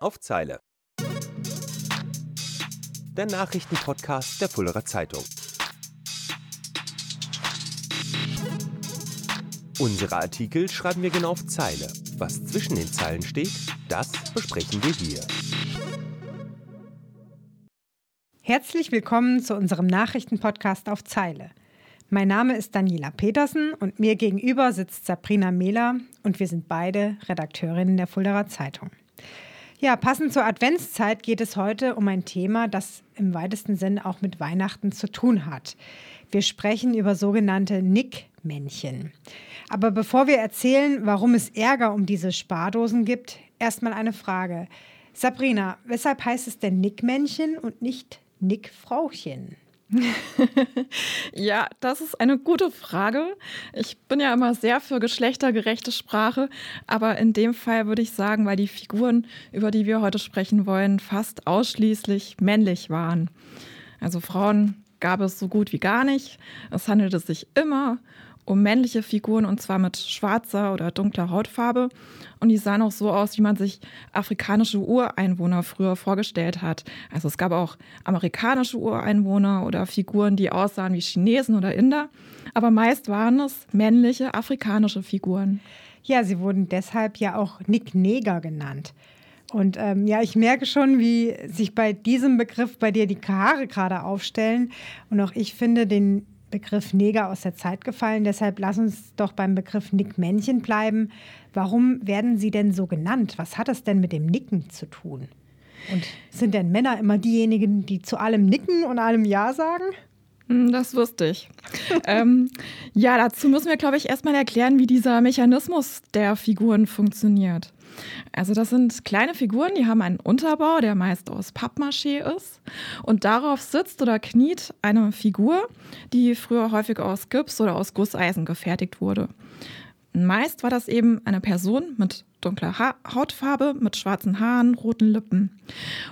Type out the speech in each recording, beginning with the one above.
auf Zeile. Der Nachrichtenpodcast der Fullerer Zeitung. Unsere Artikel schreiben wir genau auf Zeile. Was zwischen den Zeilen steht, das besprechen wir hier. Herzlich willkommen zu unserem Nachrichtenpodcast auf Zeile. Mein Name ist Daniela Petersen und mir gegenüber sitzt Sabrina Mehler und wir sind beide Redakteurinnen der Fulderer Zeitung. Ja, passend zur Adventszeit geht es heute um ein Thema, das im weitesten Sinne auch mit Weihnachten zu tun hat. Wir sprechen über sogenannte Nickmännchen. Aber bevor wir erzählen, warum es Ärger um diese Spardosen gibt, erstmal eine Frage. Sabrina, weshalb heißt es denn Nickmännchen und nicht Nickfrauchen? ja, das ist eine gute Frage. Ich bin ja immer sehr für geschlechtergerechte Sprache, aber in dem Fall würde ich sagen, weil die Figuren, über die wir heute sprechen wollen, fast ausschließlich männlich waren. Also Frauen gab es so gut wie gar nicht. Es handelte sich immer um männliche Figuren und zwar mit schwarzer oder dunkler Hautfarbe. Und die sahen auch so aus, wie man sich afrikanische Ureinwohner früher vorgestellt hat. Also es gab auch amerikanische Ureinwohner oder Figuren, die aussahen wie Chinesen oder Inder. Aber meist waren es männliche afrikanische Figuren. Ja, sie wurden deshalb ja auch Nick Neger genannt. Und ähm, ja, ich merke schon, wie sich bei diesem Begriff bei dir die Haare gerade aufstellen. Und auch ich finde den Begriff Neger aus der Zeit gefallen. Deshalb lass uns doch beim Begriff Nickmännchen bleiben. Warum werden sie denn so genannt? Was hat es denn mit dem Nicken zu tun? Und sind denn Männer immer diejenigen, die zu allem nicken und allem Ja sagen? Hm, das wusste ich. ähm, ja, dazu müssen wir, glaube ich, erstmal erklären, wie dieser Mechanismus der Figuren funktioniert. Also das sind kleine Figuren, die haben einen Unterbau, der meist aus Pappmaché ist. Und darauf sitzt oder kniet eine Figur, die früher häufig aus Gips oder aus Gusseisen gefertigt wurde. Meist war das eben eine Person mit dunkler ha Hautfarbe, mit schwarzen Haaren, roten Lippen.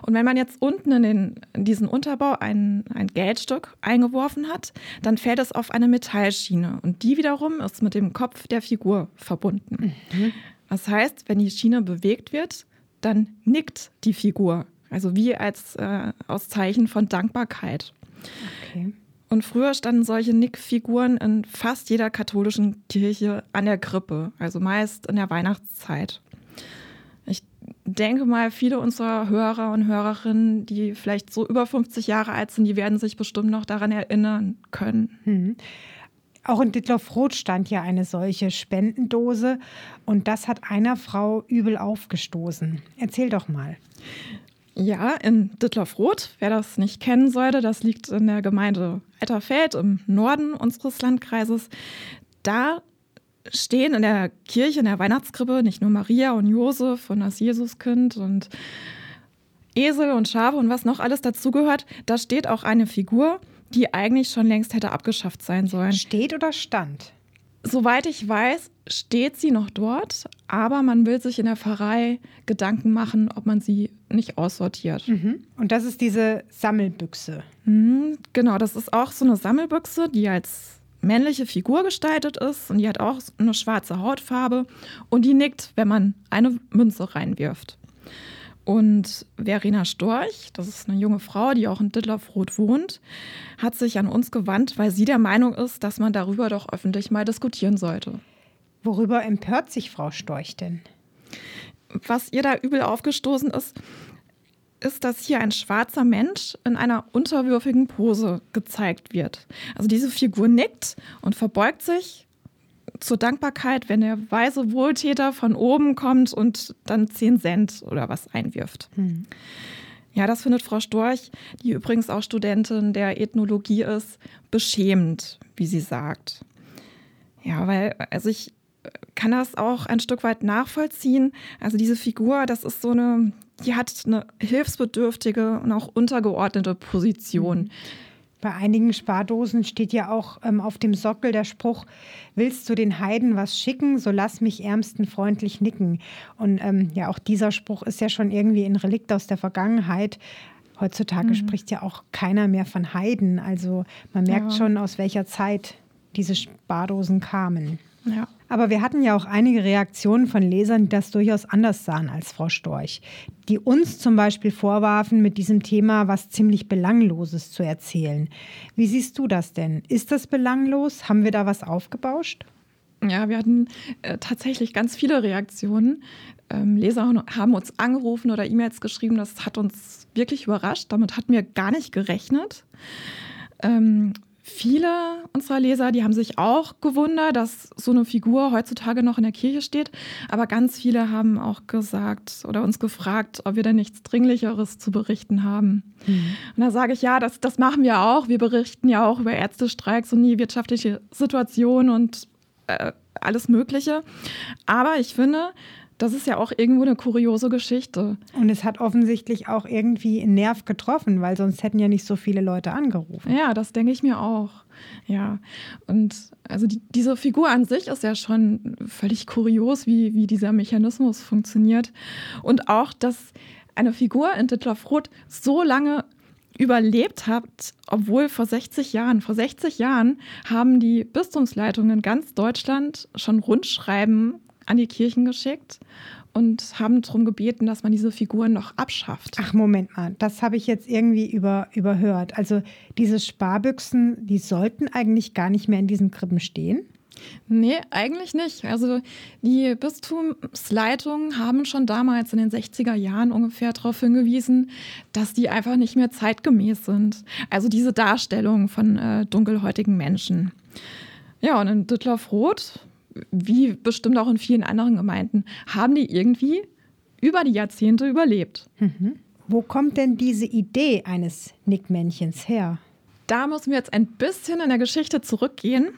Und wenn man jetzt unten in, den, in diesen Unterbau ein, ein Geldstück eingeworfen hat, dann fällt es auf eine Metallschiene. Und die wiederum ist mit dem Kopf der Figur verbunden. Mhm. Das heißt, wenn die Schiene bewegt wird, dann nickt die Figur. Also wie als äh, aus Zeichen von Dankbarkeit. Okay. Und früher standen solche Nickfiguren in fast jeder katholischen Kirche an der Krippe, also meist in der Weihnachtszeit. Ich denke mal, viele unserer Hörer und Hörerinnen, die vielleicht so über 50 Jahre alt sind, die werden sich bestimmt noch daran erinnern können. Mhm. Auch in Dittloff-Roth stand ja eine solche Spendendose und das hat einer Frau übel aufgestoßen. Erzähl doch mal. Ja, in Dittloff-Roth, wer das nicht kennen sollte, das liegt in der Gemeinde Etterfeld im Norden unseres Landkreises. Da stehen in der Kirche, in der Weihnachtskrippe, nicht nur Maria und Josef und das Jesuskind und Esel und Schafe und was noch alles dazugehört. Da steht auch eine Figur, die eigentlich schon längst hätte abgeschafft sein sollen. Steht oder stand? Soweit ich weiß, steht sie noch dort, aber man will sich in der Pfarrei Gedanken machen, ob man sie nicht aussortiert. Mhm. Und das ist diese Sammelbüchse. Mhm, genau, das ist auch so eine Sammelbüchse, die als männliche Figur gestaltet ist und die hat auch eine schwarze Hautfarbe und die nickt, wenn man eine Münze reinwirft. Und Verena Storch, das ist eine junge Frau, die auch in Dittlauf-Roth wohnt, hat sich an uns gewandt, weil sie der Meinung ist, dass man darüber doch öffentlich mal diskutieren sollte. Worüber empört sich Frau Storch denn? Was ihr da übel aufgestoßen ist, ist, dass hier ein schwarzer Mensch in einer unterwürfigen Pose gezeigt wird. Also diese Figur nickt und verbeugt sich zur Dankbarkeit, wenn der weise Wohltäter von oben kommt und dann 10 Cent oder was einwirft. Hm. Ja, das findet Frau Storch, die übrigens auch Studentin der Ethnologie ist, beschämend, wie sie sagt. Ja, weil, also ich kann das auch ein Stück weit nachvollziehen. Also diese Figur, das ist so eine, die hat eine hilfsbedürftige und auch untergeordnete Position. Mhm. Bei einigen Spardosen steht ja auch ähm, auf dem Sockel der Spruch, willst du den Heiden was schicken, so lass mich Ärmsten freundlich nicken. Und ähm, ja, auch dieser Spruch ist ja schon irgendwie ein Relikt aus der Vergangenheit. Heutzutage mhm. spricht ja auch keiner mehr von Heiden. Also man merkt ja. schon, aus welcher Zeit diese Spardosen kamen. Ja. Aber wir hatten ja auch einige Reaktionen von Lesern, die das durchaus anders sahen als Frau Storch, die uns zum Beispiel vorwarfen, mit diesem Thema was ziemlich Belangloses zu erzählen. Wie siehst du das denn? Ist das belanglos? Haben wir da was aufgebauscht? Ja, wir hatten äh, tatsächlich ganz viele Reaktionen. Ähm, Leser haben uns angerufen oder E-Mails geschrieben. Das hat uns wirklich überrascht. Damit hatten wir gar nicht gerechnet. Ähm, viele unserer Leser, die haben sich auch gewundert, dass so eine Figur heutzutage noch in der Kirche steht. Aber ganz viele haben auch gesagt oder uns gefragt, ob wir denn nichts Dringlicheres zu berichten haben. Mhm. Und da sage ich, ja, das, das machen wir auch. Wir berichten ja auch über Ärztestreiks und die wirtschaftliche Situation und äh, alles Mögliche. Aber ich finde, das ist ja auch irgendwo eine kuriose Geschichte. Und es hat offensichtlich auch irgendwie einen Nerv getroffen, weil sonst hätten ja nicht so viele Leute angerufen. Ja, das denke ich mir auch. Ja, und also die, diese Figur an sich ist ja schon völlig kurios, wie, wie dieser Mechanismus funktioniert. Und auch, dass eine Figur in Ditlev Roth so lange überlebt hat, obwohl vor 60 Jahren, vor 60 Jahren haben die Bistumsleitungen in ganz Deutschland schon Rundschreiben an die Kirchen geschickt und haben darum gebeten, dass man diese Figuren noch abschafft. Ach, Moment mal, das habe ich jetzt irgendwie über, überhört. Also diese Sparbüchsen, die sollten eigentlich gar nicht mehr in diesen Krippen stehen? Nee, eigentlich nicht. Also die Bistumsleitungen haben schon damals in den 60er Jahren ungefähr darauf hingewiesen, dass die einfach nicht mehr zeitgemäß sind. Also diese Darstellung von äh, dunkelhäutigen Menschen. Ja, und in Düttlerfroth, wie bestimmt auch in vielen anderen Gemeinden, haben die irgendwie über die Jahrzehnte überlebt. Mhm. Wo kommt denn diese Idee eines Nickmännchens her? Da müssen wir jetzt ein bisschen in der Geschichte zurückgehen.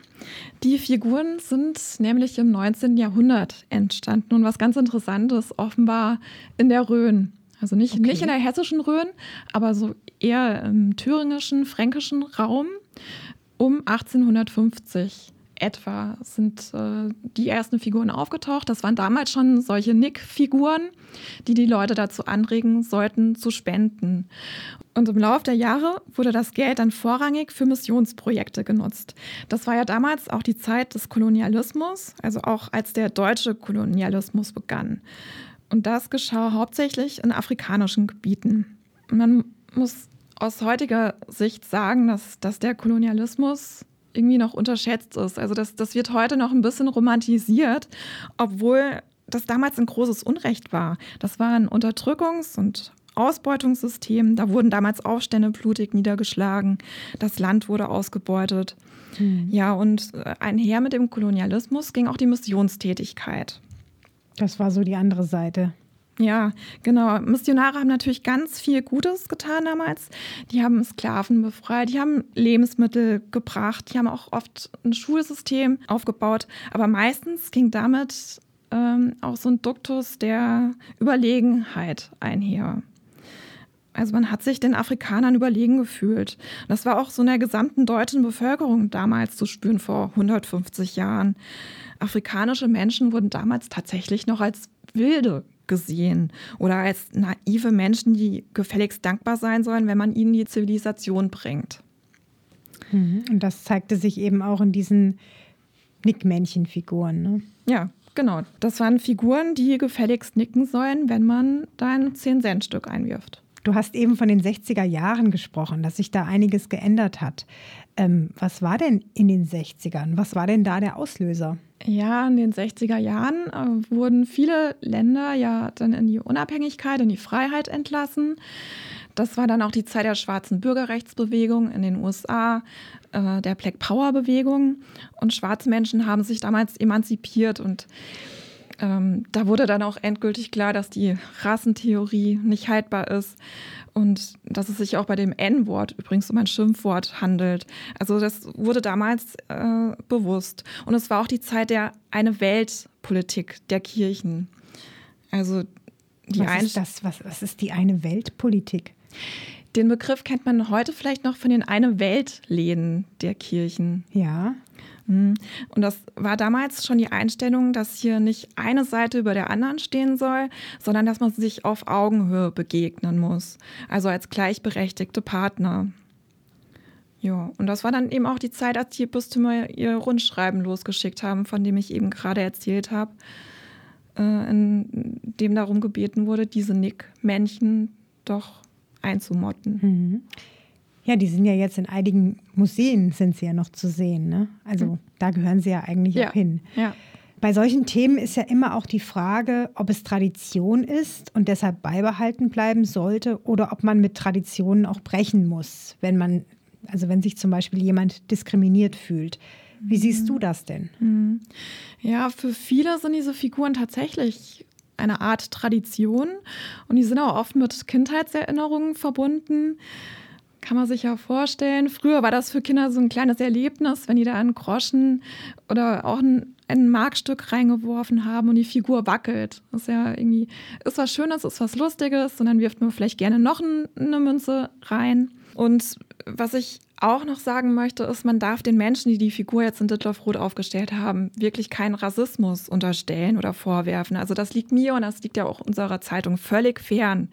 Die Figuren sind nämlich im 19. Jahrhundert entstanden und was ganz Interessantes, offenbar in der Rhön. Also nicht, okay. nicht in der hessischen Rhön, aber so eher im thüringischen, fränkischen Raum um 1850 etwa sind äh, die ersten Figuren aufgetaucht. Das waren damals schon solche Nick-Figuren, die die Leute dazu anregen sollten, zu spenden. Und im Laufe der Jahre wurde das Geld dann vorrangig für Missionsprojekte genutzt. Das war ja damals auch die Zeit des Kolonialismus, also auch als der deutsche Kolonialismus begann. Und das geschah hauptsächlich in afrikanischen Gebieten. Man muss aus heutiger Sicht sagen, dass, dass der Kolonialismus irgendwie noch unterschätzt ist. Also das, das wird heute noch ein bisschen romantisiert, obwohl das damals ein großes Unrecht war. Das war ein Unterdrückungs- und Ausbeutungssystem. Da wurden damals Aufstände blutig niedergeschlagen. Das Land wurde ausgebeutet. Mhm. Ja, und äh, einher mit dem Kolonialismus ging auch die Missionstätigkeit. Das war so die andere Seite. Ja, genau. Missionare haben natürlich ganz viel Gutes getan damals. Die haben Sklaven befreit, die haben Lebensmittel gebracht, die haben auch oft ein Schulsystem aufgebaut. Aber meistens ging damit ähm, auch so ein Duktus der Überlegenheit einher. Also man hat sich den Afrikanern überlegen gefühlt. Das war auch so in der gesamten deutschen Bevölkerung damals zu spüren vor 150 Jahren. Afrikanische Menschen wurden damals tatsächlich noch als Wilde gesehen oder als naive Menschen, die gefälligst dankbar sein sollen, wenn man ihnen die Zivilisation bringt. Mhm. Und das zeigte sich eben auch in diesen Nickmännchenfiguren. Ne? Ja, genau. Das waren Figuren, die gefälligst nicken sollen, wenn man dein 10-Cent-Stück einwirft. Du hast eben von den 60er Jahren gesprochen, dass sich da einiges geändert hat. Ähm, was war denn in den 60ern? Was war denn da der Auslöser? Ja, in den 60er Jahren äh, wurden viele Länder ja dann in die Unabhängigkeit, in die Freiheit entlassen. Das war dann auch die Zeit der schwarzen Bürgerrechtsbewegung in den USA, äh, der Black Power Bewegung. Und schwarze Menschen haben sich damals emanzipiert und ähm, da wurde dann auch endgültig klar, dass die Rassentheorie nicht haltbar ist und dass es sich auch bei dem N-Wort übrigens um ein Schimpfwort handelt. Also das wurde damals äh, bewusst. Und es war auch die Zeit der eine Weltpolitik der Kirchen. Also die was ist das? Was, was ist die eine Weltpolitik? Den Begriff kennt man heute vielleicht noch von den eine Weltläden der Kirchen. Ja. Mhm. Und das war damals schon die Einstellung, dass hier nicht eine Seite über der anderen stehen soll, sondern dass man sich auf Augenhöhe begegnen muss. Also als gleichberechtigte Partner. Ja, und das war dann eben auch die Zeit, als die Bistümer ihr Rundschreiben losgeschickt haben, von dem ich eben gerade erzählt habe, äh, in dem darum gebeten wurde, diese Nick-Männchen doch einzumotten. Mhm. Ja, die sind ja jetzt in einigen Museen sind sie ja noch zu sehen. Ne? Also mhm. da gehören sie ja eigentlich ja. auch hin. Ja. Bei solchen Themen ist ja immer auch die Frage, ob es Tradition ist und deshalb beibehalten bleiben sollte oder ob man mit Traditionen auch brechen muss, wenn man, also wenn sich zum Beispiel jemand diskriminiert fühlt. Wie siehst du das denn? Mhm. Ja, für viele sind diese Figuren tatsächlich eine Art Tradition und die sind auch oft mit Kindheitserinnerungen verbunden. Kann man sich ja vorstellen. Früher war das für Kinder so ein kleines Erlebnis, wenn die da einen Groschen oder auch ein, ein Markstück reingeworfen haben und die Figur wackelt. Das ist ja irgendwie, ist was Schönes, ist was Lustiges und dann wirft man vielleicht gerne noch eine Münze rein. Und was ich auch noch sagen möchte, ist, man darf den Menschen, die die Figur jetzt in Dittloff-Rot aufgestellt haben, wirklich keinen Rassismus unterstellen oder vorwerfen. Also das liegt mir und das liegt ja auch unserer Zeitung völlig fern.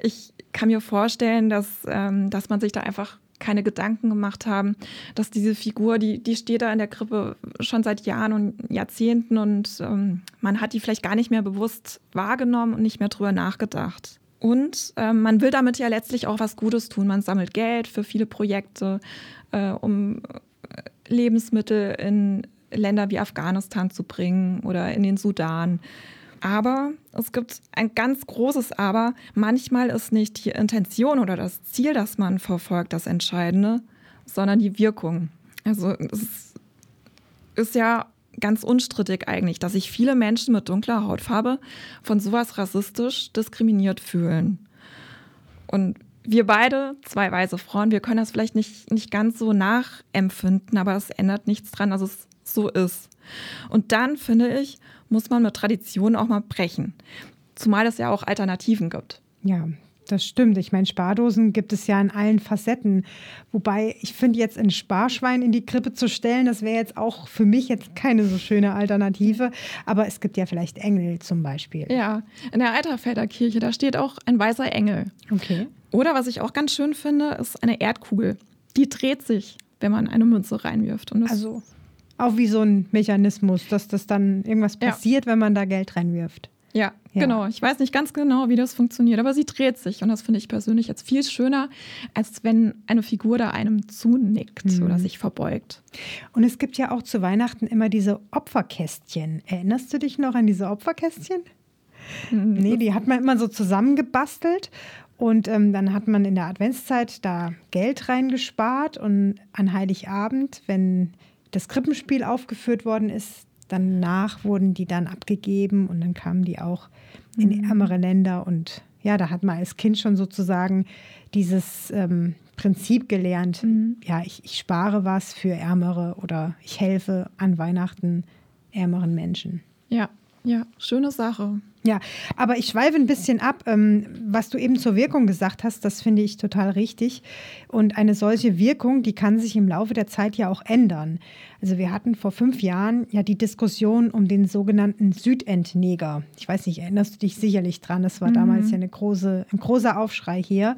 Ich kann mir vorstellen, dass, ähm, dass man sich da einfach keine Gedanken gemacht haben, dass diese Figur, die, die steht da in der Krippe schon seit Jahren und Jahrzehnten und ähm, man hat die vielleicht gar nicht mehr bewusst wahrgenommen und nicht mehr drüber nachgedacht. Und äh, man will damit ja letztlich auch was Gutes tun. Man sammelt Geld für viele Projekte, äh, um äh, Lebensmittel in Länder wie Afghanistan zu bringen oder in den Sudan. Aber es gibt ein ganz großes Aber. Manchmal ist nicht die Intention oder das Ziel, das man verfolgt, das Entscheidende, sondern die Wirkung. Also es ist ja ganz unstrittig eigentlich, dass sich viele Menschen mit dunkler Hautfarbe von sowas rassistisch diskriminiert fühlen. Und wir beide, zwei weiße Frauen, wir können das vielleicht nicht, nicht ganz so nachempfinden, aber es ändert nichts dran, dass es so ist. Und dann, finde ich, muss man mit Traditionen auch mal brechen. Zumal es ja auch Alternativen gibt. Ja, das stimmt. Ich meine, Spardosen gibt es ja in allen Facetten. Wobei ich finde, jetzt ein Sparschwein in die Krippe zu stellen, das wäre jetzt auch für mich jetzt keine so schöne Alternative. Aber es gibt ja vielleicht Engel zum Beispiel. Ja, in der Eiterfelder Kirche, da steht auch ein weißer Engel. Okay. Oder was ich auch ganz schön finde, ist eine Erdkugel. Die dreht sich, wenn man eine Münze reinwirft. also auch wie so ein Mechanismus, dass das dann irgendwas passiert, ja. wenn man da Geld reinwirft. Ja, ja, genau. Ich weiß nicht ganz genau, wie das funktioniert, aber sie dreht sich. Und das finde ich persönlich jetzt viel schöner, als wenn eine Figur da einem zunickt mhm. oder sich verbeugt. Und es gibt ja auch zu Weihnachten immer diese Opferkästchen. Erinnerst du dich noch an diese Opferkästchen? Mhm. Nee, die hat man immer so zusammengebastelt. Und ähm, dann hat man in der Adventszeit da Geld reingespart. Und an Heiligabend, wenn das Krippenspiel aufgeführt worden ist, danach wurden die dann abgegeben und dann kamen die auch in mhm. ärmere Länder. Und ja, da hat man als Kind schon sozusagen dieses ähm, Prinzip gelernt, mhm. ja, ich, ich spare was für Ärmere oder ich helfe an Weihnachten ärmeren Menschen. Ja, ja, schöne Sache. Ja, aber ich schweife ein bisschen ab. Ähm, was du eben zur Wirkung gesagt hast, das finde ich total richtig. Und eine solche Wirkung, die kann sich im Laufe der Zeit ja auch ändern. Also wir hatten vor fünf Jahren ja die Diskussion um den sogenannten Südendneger. Ich weiß nicht, erinnerst du dich sicherlich dran? Das war mhm. damals ja eine große, ein großer Aufschrei hier.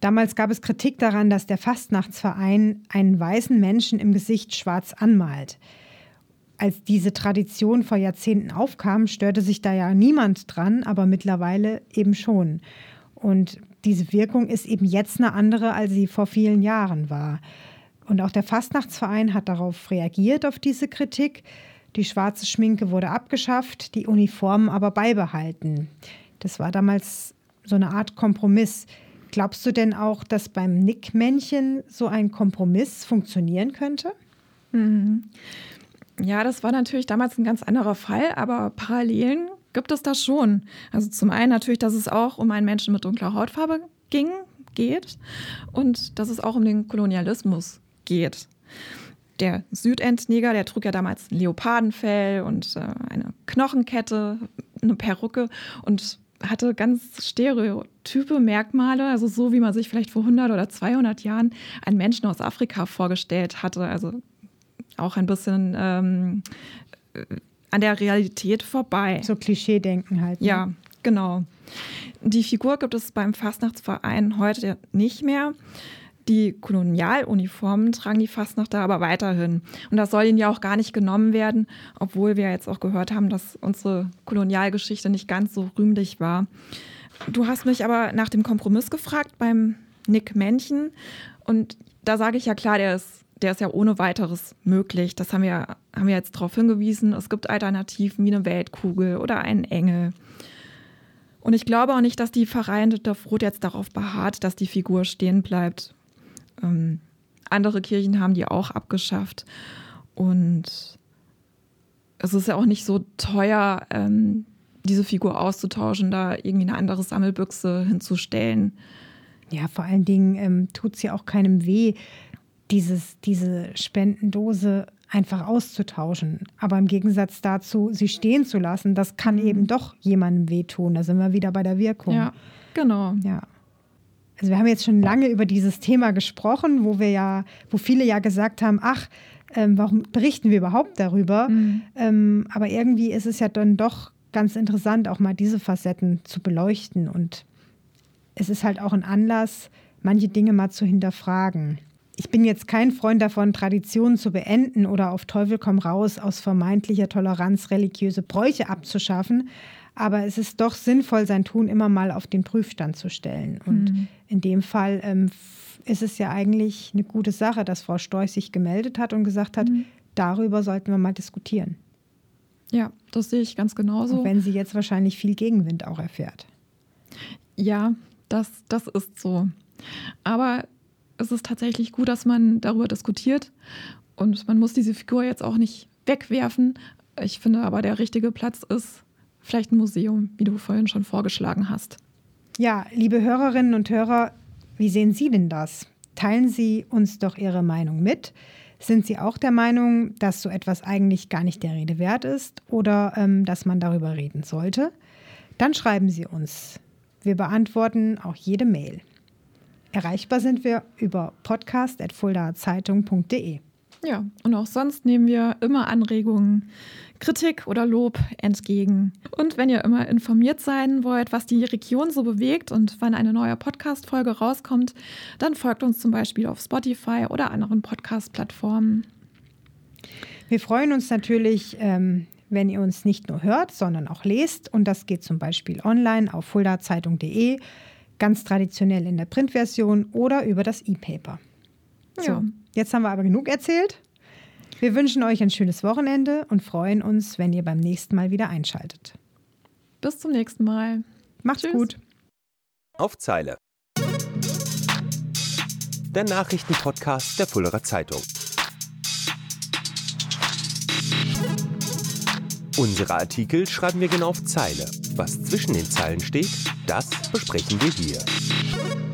Damals gab es Kritik daran, dass der Fastnachtsverein einen weißen Menschen im Gesicht schwarz anmalt als diese Tradition vor Jahrzehnten aufkam, störte sich da ja niemand dran, aber mittlerweile eben schon. Und diese Wirkung ist eben jetzt eine andere, als sie vor vielen Jahren war. Und auch der Fastnachtsverein hat darauf reagiert, auf diese Kritik. Die schwarze Schminke wurde abgeschafft, die Uniformen aber beibehalten. Das war damals so eine Art Kompromiss. Glaubst du denn auch, dass beim Nickmännchen so ein Kompromiss funktionieren könnte? Mhm. Ja, das war natürlich damals ein ganz anderer Fall, aber Parallelen gibt es da schon. Also zum einen natürlich, dass es auch um einen Menschen mit dunkler Hautfarbe ging, geht und dass es auch um den Kolonialismus geht. Der Südendneger, der trug ja damals ein Leopardenfell und äh, eine Knochenkette, eine Perücke und hatte ganz stereotype Merkmale, also so wie man sich vielleicht vor 100 oder 200 Jahren einen Menschen aus Afrika vorgestellt hatte. Also auch ein bisschen ähm, an der Realität vorbei. So Klischee-Denken halt. Ne? Ja, genau. Die Figur gibt es beim Fastnachtsverein heute nicht mehr. Die Kolonialuniformen tragen die Fastnachter aber weiterhin. Und das soll ihnen ja auch gar nicht genommen werden, obwohl wir jetzt auch gehört haben, dass unsere Kolonialgeschichte nicht ganz so rühmlich war. Du hast mich aber nach dem Kompromiss gefragt beim Nick Männchen. Und da sage ich ja klar, der ist, der ist ja ohne weiteres möglich. Das haben wir, haben wir jetzt darauf hingewiesen. Es gibt Alternativen wie eine Weltkugel oder einen Engel. Und ich glaube auch nicht, dass die Pfarrei Roth jetzt darauf beharrt, dass die Figur stehen bleibt. Ähm, andere Kirchen haben die auch abgeschafft. Und es ist ja auch nicht so teuer, ähm, diese Figur auszutauschen, da irgendwie eine andere Sammelbüchse hinzustellen. Ja, vor allen Dingen ähm, tut es ja auch keinem weh, dieses, diese Spendendose einfach auszutauschen. Aber im Gegensatz dazu, sie stehen zu lassen, das kann mhm. eben doch jemandem wehtun. Da sind wir wieder bei der Wirkung. Ja, genau. Ja. Also wir haben jetzt schon lange über dieses Thema gesprochen, wo wir ja, wo viele ja gesagt haben, ach, ähm, warum berichten wir überhaupt darüber? Mhm. Ähm, aber irgendwie ist es ja dann doch ganz interessant, auch mal diese Facetten zu beleuchten. Und es ist halt auch ein Anlass, manche Dinge mal zu hinterfragen. Ich bin jetzt kein Freund davon, Traditionen zu beenden oder auf Teufel komm raus aus vermeintlicher Toleranz religiöse Bräuche abzuschaffen. Aber es ist doch sinnvoll, sein Tun immer mal auf den Prüfstand zu stellen. Und mhm. in dem Fall ähm, ist es ja eigentlich eine gute Sache, dass Frau Storch sich gemeldet hat und gesagt hat, mhm. darüber sollten wir mal diskutieren. Ja, das sehe ich ganz genauso. Auch wenn sie jetzt wahrscheinlich viel Gegenwind auch erfährt. Ja, das, das ist so. Aber es ist tatsächlich gut, dass man darüber diskutiert. Und man muss diese Figur jetzt auch nicht wegwerfen. Ich finde aber, der richtige Platz ist vielleicht ein Museum, wie du vorhin schon vorgeschlagen hast. Ja, liebe Hörerinnen und Hörer, wie sehen Sie denn das? Teilen Sie uns doch Ihre Meinung mit. Sind Sie auch der Meinung, dass so etwas eigentlich gar nicht der Rede wert ist oder ähm, dass man darüber reden sollte? Dann schreiben Sie uns. Wir beantworten auch jede Mail. Erreichbar sind wir über podcast.fuldahrzeitung.de. Ja, und auch sonst nehmen wir immer Anregungen, Kritik oder Lob entgegen. Und wenn ihr immer informiert sein wollt, was die Region so bewegt und wann eine neue Podcast-Folge rauskommt, dann folgt uns zum Beispiel auf Spotify oder anderen Podcast-Plattformen. Wir freuen uns natürlich, ähm, wenn ihr uns nicht nur hört, sondern auch lest. Und das geht zum Beispiel online auf fuldahzeitung.de, ganz traditionell in der Printversion oder über das E-Paper. So, ja. jetzt haben wir aber genug erzählt. Wir wünschen euch ein schönes Wochenende und freuen uns, wenn ihr beim nächsten Mal wieder einschaltet. Bis zum nächsten Mal. Macht's Tschüss. gut. Auf Zeile. Der Nachrichtenpodcast der Fullerer Zeitung. Unsere Artikel schreiben wir genau auf Zeile. Was zwischen den Zeilen steht, das besprechen wir hier.